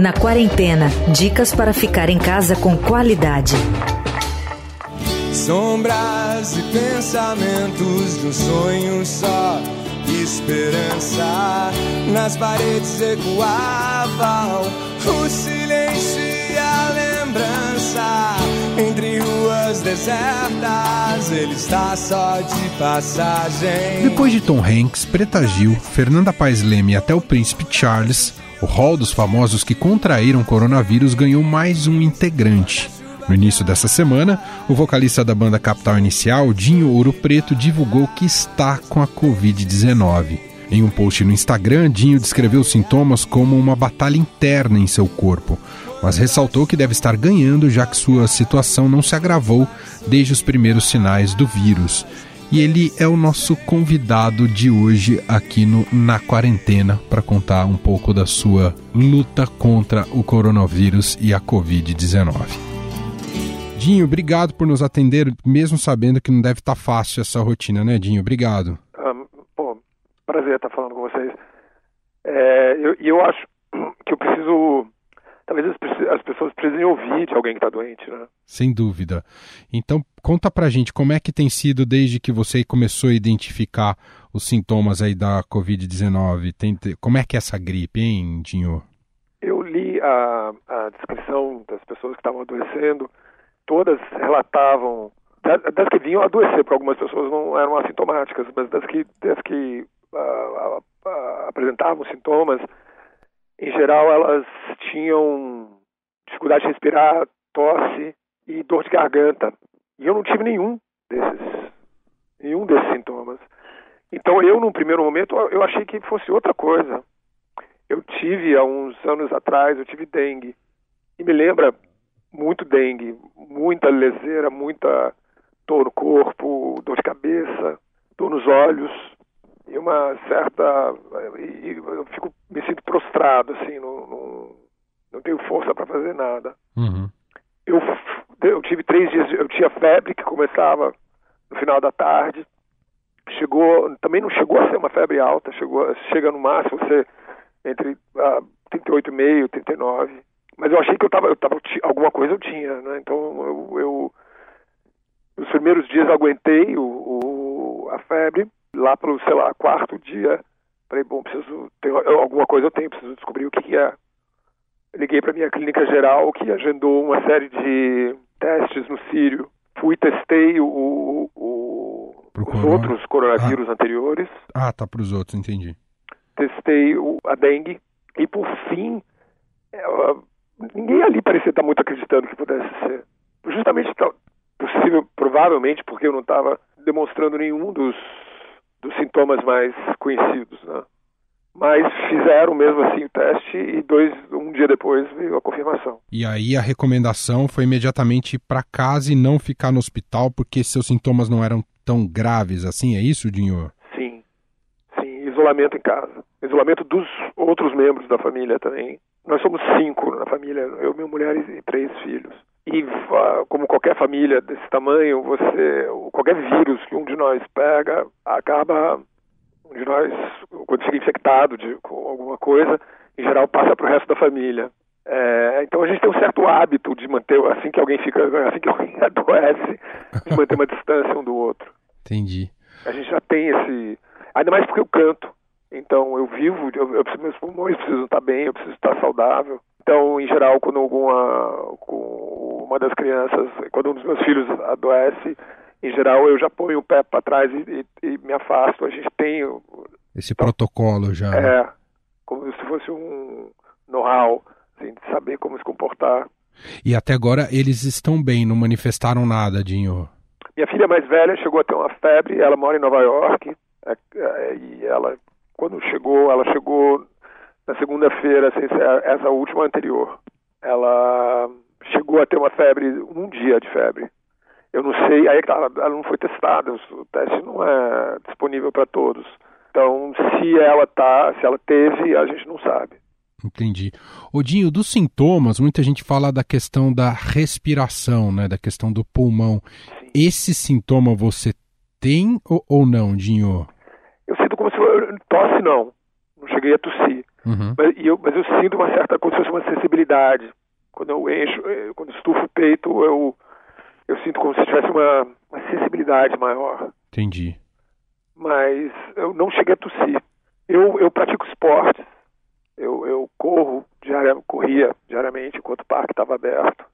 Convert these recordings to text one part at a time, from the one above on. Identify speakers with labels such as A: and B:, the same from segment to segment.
A: Na quarentena, dicas para ficar em casa com qualidade.
B: Sombras e pensamentos de um sonho só. Esperança nas paredes ecoavam. O silêncio e a lembrança. Desertas, ele está só de passagem.
C: Depois de Tom Hanks, Preta Gil, Fernanda Paes Leme e até o Príncipe Charles, o hall dos famosos que contraíram coronavírus ganhou mais um integrante. No início dessa semana, o vocalista da banda Capital Inicial, Dinho Ouro Preto, divulgou que está com a Covid-19. Em um post no Instagram, Dinho descreveu os sintomas como uma batalha interna em seu corpo, mas ressaltou que deve estar ganhando já que sua situação não se agravou desde os primeiros sinais do vírus. E ele é o nosso convidado de hoje aqui no Na Quarentena para contar um pouco da sua luta contra o coronavírus e a Covid-19. Dinho, obrigado por nos atender, mesmo sabendo que não deve estar tá fácil essa rotina, né, Dinho? Obrigado.
D: Um, pô, prazer estar falando com vocês. É, eu, eu acho que eu preciso. Talvez as, as pessoas precisem ouvir de alguém que está doente, né?
C: Sem dúvida. Então, conta pra gente como é que tem sido desde que você começou a identificar os sintomas aí da Covid-19. Como é que é essa gripe, hein, Dinho?
D: Eu li a, a descrição das pessoas que estavam adoecendo todas relatavam das que vinham adoecer, porque algumas pessoas não eram assintomáticas, mas das que, das que uh, uh, apresentavam sintomas, em geral elas tinham dificuldade de respirar, tosse e dor de garganta. E eu não tive nenhum desses, nenhum desses sintomas. Então eu, num primeiro momento, eu achei que fosse outra coisa. Eu tive, há uns anos atrás, eu tive dengue. E me lembra muito dengue, muita leseira, muita dor no corpo, dor de cabeça, dor nos olhos e uma certa e eu fico me sinto prostrado assim, não, não, não tenho força para fazer nada.
C: Uhum.
D: Eu eu tive três dias, eu tinha febre que começava no final da tarde, chegou também não chegou a ser uma febre alta, chegou chega no máximo você entre uh, 38,5 39 mas eu achei que eu tava, eu tava alguma coisa eu tinha, né? Então eu, eu nos primeiros dias aguentei o, o, a febre, lá pelo, sei lá, quarto dia, falei, bom, preciso ter alguma coisa eu tenho, preciso descobrir o que, que é. Liguei para minha clínica geral que agendou uma série de testes no Sírio. Fui testei o, o os outros coronavírus
C: ah.
D: anteriores.
C: Ah, tá para os outros, entendi.
D: Testei o, a dengue e por fim é, ninguém ali parecia estar muito acreditando que pudesse ser. Justamente, possível, provavelmente, porque eu não estava demonstrando nenhum dos, dos sintomas mais conhecidos, né? Mas fizeram mesmo assim o teste e dois, um dia depois veio a confirmação.
C: E aí a recomendação foi imediatamente ir para casa e não ficar no hospital porque seus sintomas não eram tão graves assim, é isso, Dinho?
D: Sim, sim, isolamento em casa. Isolamento dos outros membros da família também nós somos cinco na família, eu, minha mulher e três filhos. E como qualquer família desse tamanho, você qualquer vírus que um de nós pega acaba um de nós quando fica infectado de, com alguma coisa, em geral passa para o resto da família. É, então a gente tem um certo hábito de manter assim que alguém fica assim que alguém adoece, de manter uma distância um do outro.
C: Entendi.
D: A gente já tem esse ainda mais porque eu canto. Então eu vivo, eu, eu meus pulmões precisam estar bem, eu preciso estar saudável. Então, em geral, quando alguma uma das crianças, quando um dos meus filhos adoece, em geral eu já ponho o pé para trás e, e, e, me afasto. A gente tem
C: esse então, protocolo já.
D: É, como se fosse um know-how, assim, de saber como se comportar.
C: E até agora eles estão bem, não manifestaram nada, Dinho?
D: Minha filha mais velha chegou a ter uma febre, ela mora em Nova York, é, é, e ela quando chegou, ela chegou na segunda-feira, assim, essa última anterior. Ela chegou a ter uma febre, um dia de febre. Eu não sei, aí ela, ela não foi testada, o teste não é disponível para todos. Então, se ela tá, se ela teve, a gente não sabe.
C: Entendi. Odinho, dos sintomas, muita gente fala da questão da respiração, né, da questão do pulmão. Sim. Esse sintoma você tem ou, ou não, Dinho?
D: Eu sinto como se tosse não, não cheguei a tossir. Uhum. Mas, eu, mas eu sinto uma certa, como se fosse uma sensibilidade. Quando eu encho, eh, quando estufo o peito, eu, eu sinto como se tivesse uma, uma sensibilidade maior.
C: Entendi.
D: Mas eu não cheguei a tossir. Eu, eu pratico esportes. Eu, eu corro, diária, corria diariamente enquanto o parque estava aberto.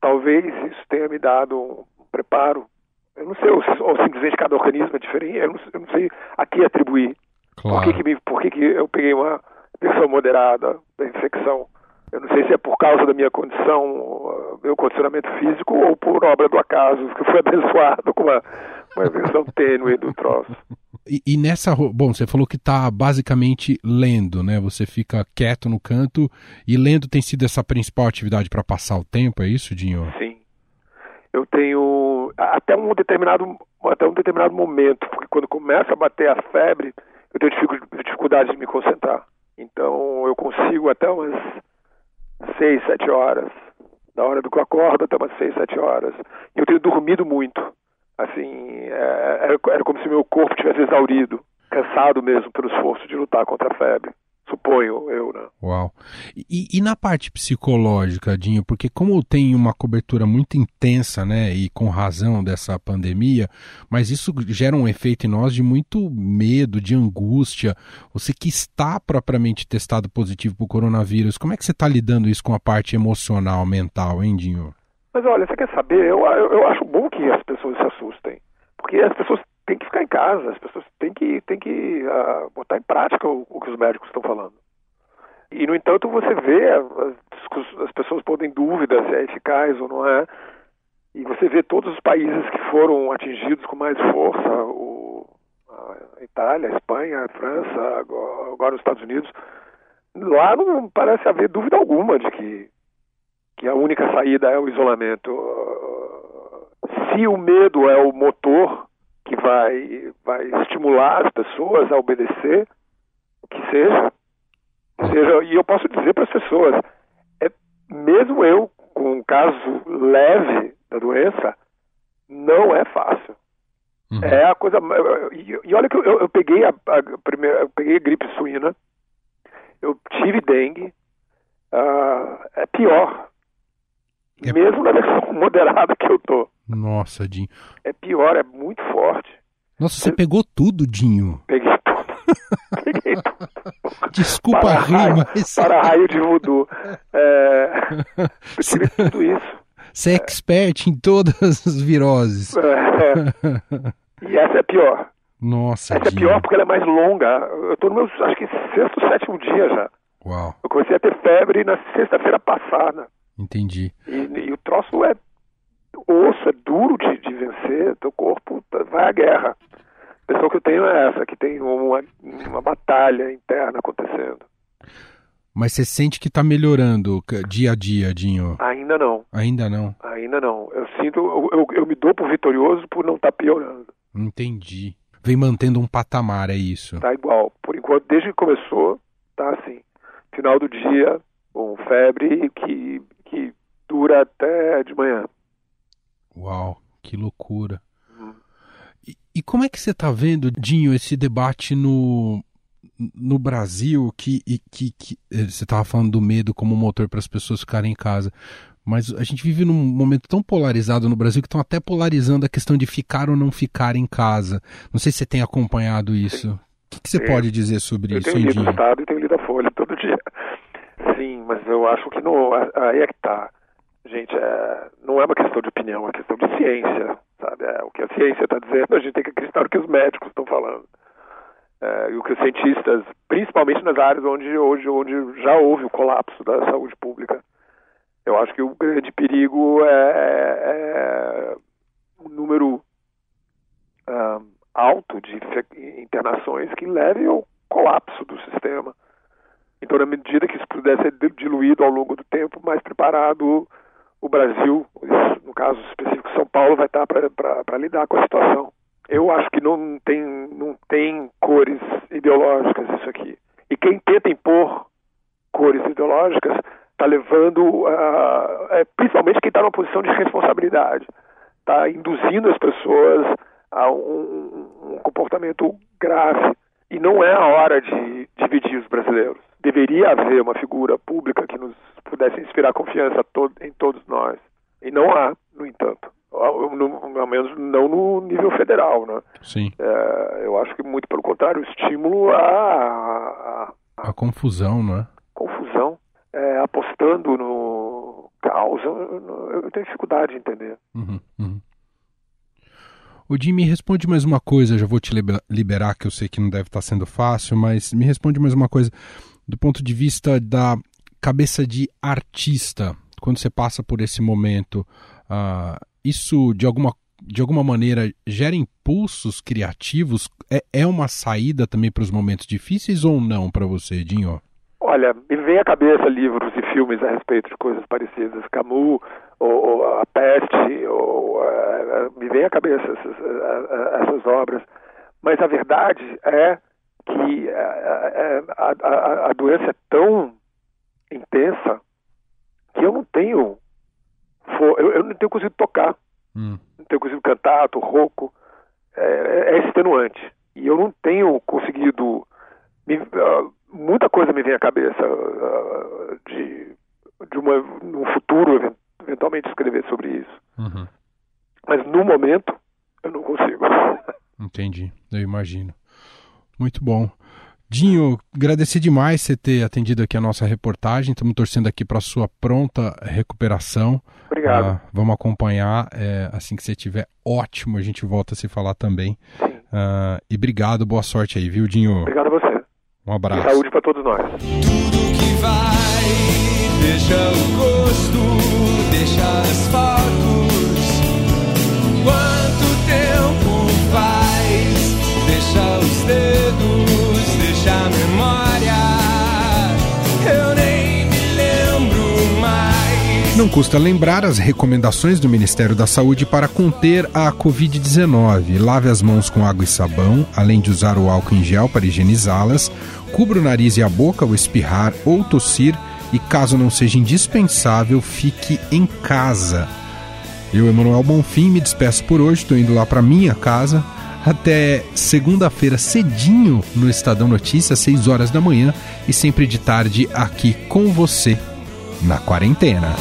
D: Talvez isso tenha me dado um preparo. Eu não sei, ou, ou simplesmente cada organismo é diferente. Eu não, eu não sei a que atribuir. Claro. Por, que, que, me, por que, que eu peguei uma versão moderada da infecção? Eu não sei se é por causa da minha condição, meu condicionamento físico, ou por obra do acaso, que foi abençoado com uma, uma versão tênue do troço.
C: E, e, nessa. Bom, você falou que está basicamente lendo, né? Você fica quieto no canto e lendo tem sido essa principal atividade para passar o tempo, é isso, Dinho?
D: Sim. Eu tenho. Até um determinado, até um determinado momento, porque quando começa a bater a febre, eu tenho dificuldade de me concentrar. Então eu consigo até umas seis, sete horas. Da hora do que eu acordo até umas seis, sete horas. E eu tenho dormido muito. Assim, é, era, era como se meu corpo tivesse exaurido, cansado mesmo pelo esforço de lutar contra a febre suponho eu, né?
C: Uau. E, e, na parte psicológica, Dinho, porque como tem uma cobertura muito intensa, né, e com razão dessa pandemia, mas isso gera um efeito em nós de muito medo, de angústia. Você que está propriamente testado positivo para o coronavírus, como é que você está lidando isso com a parte emocional, mental, hein, Dinho?
D: Mas olha, você quer saber? Eu, eu, eu acho bom que as pessoas se assustem, porque as pessoas tem que ficar em casa, as pessoas têm que, têm que uh, botar em prática o, o, que os médicos estão falando. E, no entanto, você vê, as, as pessoas podem dúvidas se é eficaz ou não é, e você vê todos os países que foram atingidos com mais força, o, a Itália, a Espanha, a França, agora, agora os Estados Unidos, lá não parece haver dúvida alguma de que, que a única saída é o isolamento. Se o medo é o motor que vai, vai estimular as pessoas a obedecer, o que seja. seja e eu posso dizer para as pessoas, é, mesmo eu com um caso leve da doença, não é fácil. Uhum. É a coisa. E, e olha que eu, eu peguei a, a, primeira, eu peguei a gripe suína, eu tive dengue, uh, é pior. É... Mesmo na versão moderada que eu tô.
C: Nossa, Dinho.
D: É pior, é muito forte.
C: Nossa, você pegou tudo, Dinho.
D: Peguei tudo. Peguei
C: tudo. Desculpa para a rima. Mas...
D: Para raio de voodoo. É... Eu tive tudo isso.
C: Você é expert em todas as viroses.
D: É. E essa é pior.
C: Nossa,
D: Essa Dinho. é pior porque ela é mais longa. Eu estou no meu, acho que, sexto, sétimo dia já.
C: Uau.
D: Eu comecei a ter febre na sexta-feira passada.
C: Entendi.
D: E, e, o troço é osso, é duro de, de vencer, teu corpo tá, vai à guerra. A impressão que eu tenho é essa, que tem uma, uma batalha interna acontecendo.
C: Mas você sente que está melhorando dia a dia, Dinho?
D: Ainda não.
C: Ainda não?
D: Ainda não. Eu sinto, eu, eu, eu me dou por vitorioso por não estar tá piorando.
C: Entendi. Vem mantendo um patamar, é isso?
D: Tá igual. Por enquanto, desde que começou, tá assim. Final do dia, com febre que, que dura até de manhã.
C: Uau, que loucura. Uhum. E, e, como é que você está vendo, Dinho, esse debate no, no Brasil, que, e, que, que eh, você estava falando do medo como motor para as pessoas ficarem em casa, mas a gente vive num momento tão polarizado no Brasil que estão até polarizando a questão de ficar ou não ficar em casa. Não sei se você tem acompanhado isso. Sim. O que, que você pode dizer sobre
D: eu
C: isso,
D: tenho lido o Estado e tenho lido a Folha todo dia. Sim, mas eu acho que no, aí é que está gente, é, não é uma questão de opinião, é uma questão de ciência, sabe? É, o que a ciência está dizendo, a gente tem que acreditar no que os médicos estão falando. É, e o que os cientistas, principalmente nas áreas onde hoje onde já houve o colapso da saúde pública, eu acho que o grande perigo é, é um número um, alto de internações que leve ao colapso do sistema. Então, na medida que isso pudesse ser diluído ao longo do tempo, mais preparado o Brasil, no caso específico São Paulo, vai estar para lidar com a situação. Eu acho que não tem, não tem cores ideológicas isso aqui. E quem tenta impor cores ideológicas está levando, uh, é, principalmente quem está numa posição de responsabilidade, está induzindo as pessoas a um, um comportamento grave E não é a hora de dividir os brasileiros. Deveria haver uma figura pública que nos pudesse inspirar confiança em todos nós. E não há, no entanto. Ao, no, ao menos não no nível federal, né?
C: Sim.
D: É, eu acho que muito pelo contrário, o estímulo a, a,
C: a, a confusão, não é?
D: Confusão, é, apostando no caos. Eu, eu, tenho dificuldade de entender.
C: Uhum, uhum. O Jim, me responde mais uma coisa, já vou te liberar, que eu sei que não deve estar sendo fácil, mas me responde mais uma coisa do ponto de vista da cabeça de artista, quando você passa por esse momento, uh, isso de alguma, de alguma maneira gera impulsos criativos? É, é uma saída também para os momentos difíceis ou não para você, Dinho?
D: Olha, me vem à cabeça livros e filmes a respeito de coisas parecidas. Camus, ou, ou A Peste, ou, uh, me vem à cabeça essas, uh, essas, obras. Mas a verdade é que uh, a, a, a doença é tão intensa que eu não tenho eu, eu não tenho conseguido tocar, hum. não tenho conseguido cantar, tô rouco, é, é extenuante. E eu não tenho conseguido. Me, uh, muita coisa me vem à cabeça uh, de, de uma, num futuro, eventualmente, escrever sobre isso. Uhum. Mas no momento, eu não consigo.
C: Entendi, eu imagino. Muito bom. Dinho, agradecer demais você ter atendido aqui a nossa reportagem. Estamos torcendo aqui para a sua pronta recuperação.
D: Obrigado. Uh,
C: vamos acompanhar. É, assim que você estiver ótimo, a gente volta a se falar também. Uh, e obrigado, boa sorte aí, viu, Dinho?
D: Obrigado a você.
C: Um abraço.
D: E saúde para todos nós.
B: Tudo que vai, deixa o gosto, deixa as fotos.
C: Não custa lembrar as recomendações do Ministério da Saúde para conter a Covid-19. Lave as mãos com água e sabão, além de usar o álcool em gel para higienizá-las. Cubra o nariz e a boca ao espirrar ou tossir. E caso não seja indispensável, fique em casa. Eu, Emanuel Bonfim, me despeço por hoje. Estou indo lá para minha casa até segunda-feira cedinho no Estadão Notícias, 6 horas da manhã e sempre de tarde aqui com você na quarentena.